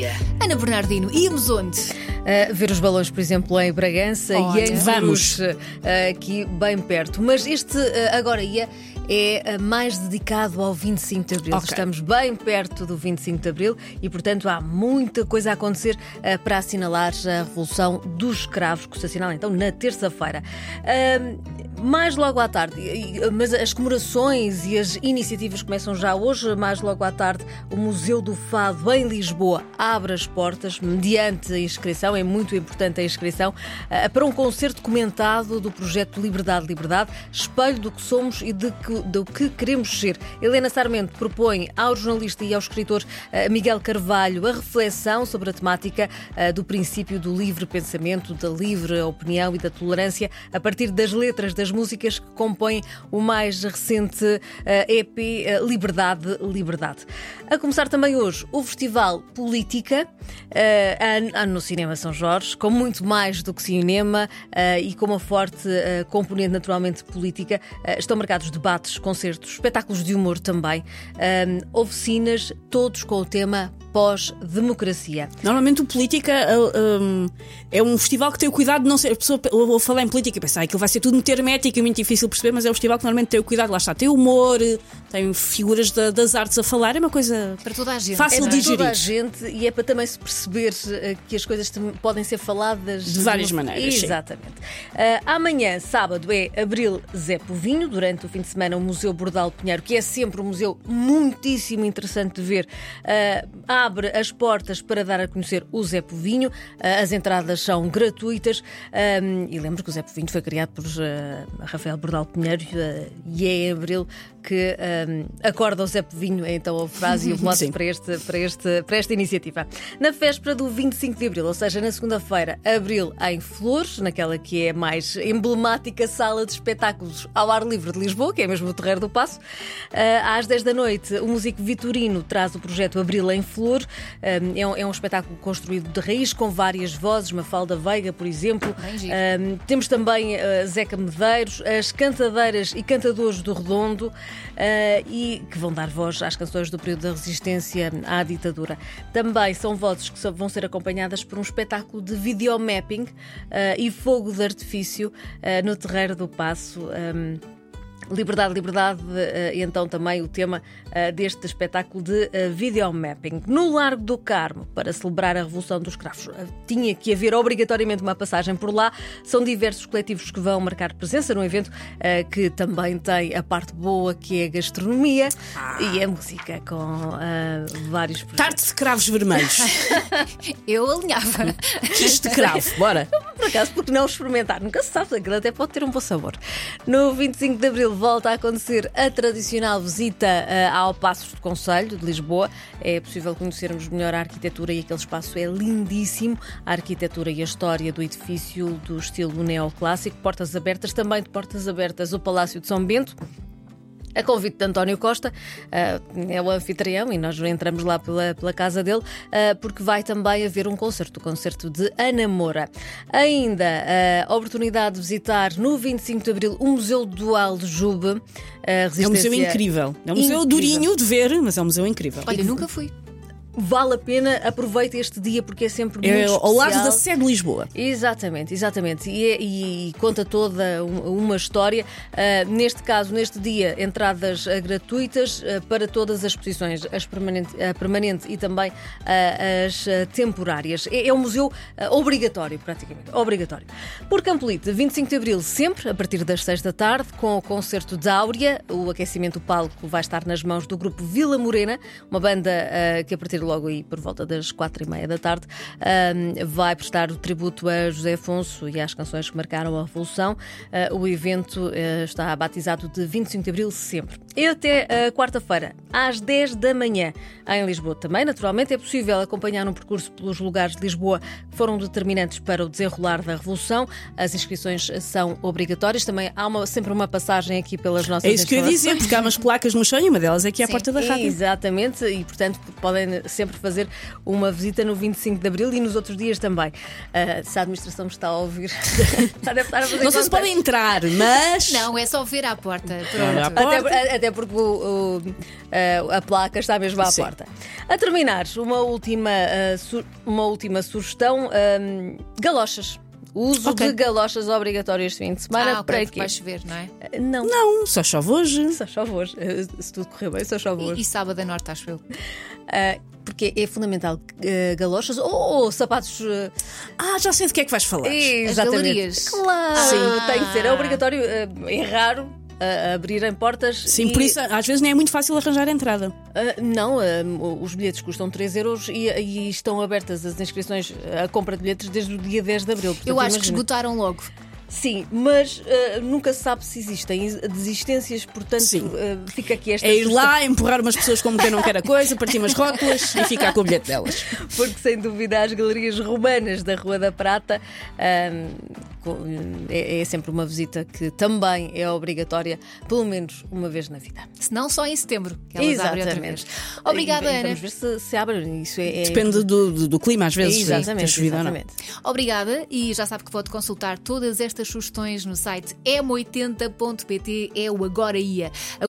dia. Ana Bernardino, íamos onde? Uh, ver os balões, por exemplo, em Bragança Olha. e em Vamos. Cruz, uh, aqui bem perto. Mas este uh, agora ia é uh, mais dedicado ao 25 de Abril. Ok. Estamos bem perto do 25 de Abril e, portanto, há muita coisa a acontecer uh, para assinalar a Revolução dos Escravos, que se assinala então na terça-feira. Uh, mais logo à tarde, mas as comemorações e as iniciativas começam já hoje. Mais logo à tarde, o Museu do Fado em Lisboa abre as portas mediante a inscrição. É muito importante a inscrição ah, para um concerto comentado do projeto Liberdade, Liberdade, espelho do que somos e de que- do que queremos ser. Helena Sarmento propõe ao jornalista e ao escritor ah, Miguel Carvalho a reflexão sobre a temática ah, do princípio do livre pensamento, da livre opinião e da tolerância a partir das letras das músicas que compõem o mais recente eh, EP eh, Liberdade, Liberdade. A começar também hoje o Festival Política eh, a- a- no Cinema São Jorge, com muito mais do que cinema e com uma forte componente naturalmente política. Estão marcados debates, concertos, espetáculos de humor também, oficinas, todos com o tema pós-democracia. Normalmente o Política uh, um, é um festival que tem o cuidado de não ser. A pessoa ou- ou falar em política e pensar que vai ser tudo muito hermético e muito difícil de perceber, mas é um festival que normalmente tem o cuidado, lá está, tem humor, tem figuras da- das artes a falar, é uma coisa Para toda a gente. Fácil É de para toda a digerir. gente e é para também se perceber eh, que as coisas podem ser faladas De várias uma- maneiras. Exatamente. Ah, amanhã, sábado, é Abril Zé Povinho. Durante o fim de semana, o Museu Bordal Pinheiro, que é sempre um museu muitíssimo interessante de ver, ah, abre as portas para dar a conhecer o Zé Povinho. Ah, as entradas são gratuitas. E lembro que o Zé Povinho foi criado por ah, Rafael Bordal Pinheiro ah, e é em Abril que acorda o Zé Povinho, é então a frase e o mote Sim. para, este, para, este, para esta iniciativa. Na véspera do 25 de Abril, ou seja, na segunda-feira, Abril em Flores, naquela que é a mais emblemática sala de espetáculos ao ar livre de Lisboa, que é mesmo o Terreiro do Passo. Às 10 da noite, o músico Vitorino traz o projeto Abril em Flor. É, um, é um espetáculo construído de raiz, com várias vozes, Mafalda Veiga, por exemplo. Ah, temos também ah, Zeca Medeiros, as cantadeiras e cantadores do Redondo, ah, e que vão dar voz às canções do período da resistência à ditadura. Também são vozes que vão ser acompanhadas por um espetáculo de videomapping ah, e fogo de artifício no Terreiro do Passo. ah, Liberdade, liberdade, eh, e então também o tema eh, deste espetáculo de eh, videomapping. No Largo do Carmo, para celebrar a Revolução dos Cravos, tinha que haver obrigatoriamente uma passagem por lá. São diversos coletivos que vão marcar presença no evento, que também tem a parte boa, que é a gastronomia e a música, com eh, vários projetos. tarte de cravos vermelhos. Eu alinhava. Quis de cravo, bora. Por acaso, porque não experimentar? Nunca se sabe, aquilo até pode ter um bom sabor. No 25 de Abril volta a acontecer a tradicional visita ah, ao Passos de Conselho de Lisboa. É possível conhecermos melhor a arquitetura e aquele espaço é lindíssimo. A arquitetura e a história do edifício do estilo neoclássico. Portas abertas, também de portas abertas, o Palácio de São Bento. A convite de António Costa, ah, é o anfitrião e nós entramos lá pela, pela casa dele, ah, porque vai também haver um concerto, o concerto de Ana Moura. Ainda ah, a oportunidade de visitar no 25 de Abril o Museu Dual de Jube. É um museu incrível. É um museu Incrível. durinho de ver, mas é um museu incrível. Olha, nunca fui. Vale a pena, aproveita este dia porque é sempre muito É ao lado especial. da sede de Lisboa. Exatamente, exatamente. E, é- e- e conta toda um- uma história. Ah, neste caso, neste dia, entradas ah, gratuitas ah, para todas as exposições, as permanente, a permanente e também ah, as temporárias. É, é um museu obrigatório, praticamente. Obrigatório. Por Campolite, 25 de Abril, sempre, a partir das 6 da tarde, com o concerto de Áurea. O aquecimento do palco vai estar nas mãos do grupo Vila Morena, uma banda que a partir de logo aí, por volta das 4 e meia da tarde, vai prestar o tributo a José Afonso e às canções que marcaram a Revolução. Ah, o evento ah, está batizado de 25 de Abril sempre. E até ah, quarta-feira, às 10 da manhã, em Lisboa também. Naturalmente, é possível acompanhar um percurso pelos lugares de Lisboa que foram determinantes para o desenrolar da Revolução. As inscrições são obrigatórias. Também há uma- sempre uma passagem aqui pelas nossas É isso que eu ia dizer, porque há umas placas no chão e uma delas é aqui à Sim. porta da rádio. Exatamente, e portanto podem sempre fazer uma visita no 25 de Abril e nos outros dias também. Ah, se a administração me está a ouvir, já deve estar a fazer Não sei se podem entrar, mas. Não, é só ver à porta. Olha, à Pronto. porta. Até, até porque o, o, Uh, a placa está mesmo à Sim. porta. A terminar, uma última, uh, uma última sugestão: um, galochas. O uso Ok. de galochas obrigatório este fim de semana ah, ok, para quê? vai chover, não é? Uh, Não. Não, só chove hoje. Só chove hoje. Se tudo correr bem, só chove E, hoje. e sábado a norte, acho eu. Uh, porque é fundamental uh, galochas ou, ou sapatos. uh, Ah, já sei de que é que vais falar. Exatamente. galerias. Claro, Sim. tem que ser. É obrigatório, é raro uh, abrirem portas. Sim, e, por isso às vezes nem é muito fácil arranjar a entrada. uh, não, uh, os bilhetes custam 3 euros e, e estão abertas as inscrições, a compra de bilhetes desde o dia 10 de abril. Eu Portanto, acho que imagina. esgotaram logo. Sim, mas uh, nunca se sabe se existem desistências, portanto, Sim. uh, fica aqui esta É ir lá, empurrar umas pessoas como quem não quer a coisa, partir umas rótulas e ficar com o bilhete delas. porque sem dúvida as galerias romanas da Rua da Prata ahm, com- é, é sempre uma visita que também é obrigatória, pelo menos uma vez na vida. Se não, só em setembro. Que elas abrem outra vez. Obrigada, Ana. Vamos ver se, se abre. Isso é, é- Depende do, do, do clima, às vezes. se tem Exatamente, chovido ou não. exatamente. Obrigada e já sabe que pode consultar todas estas sugestões no site m80.pt, é o Agora Ia.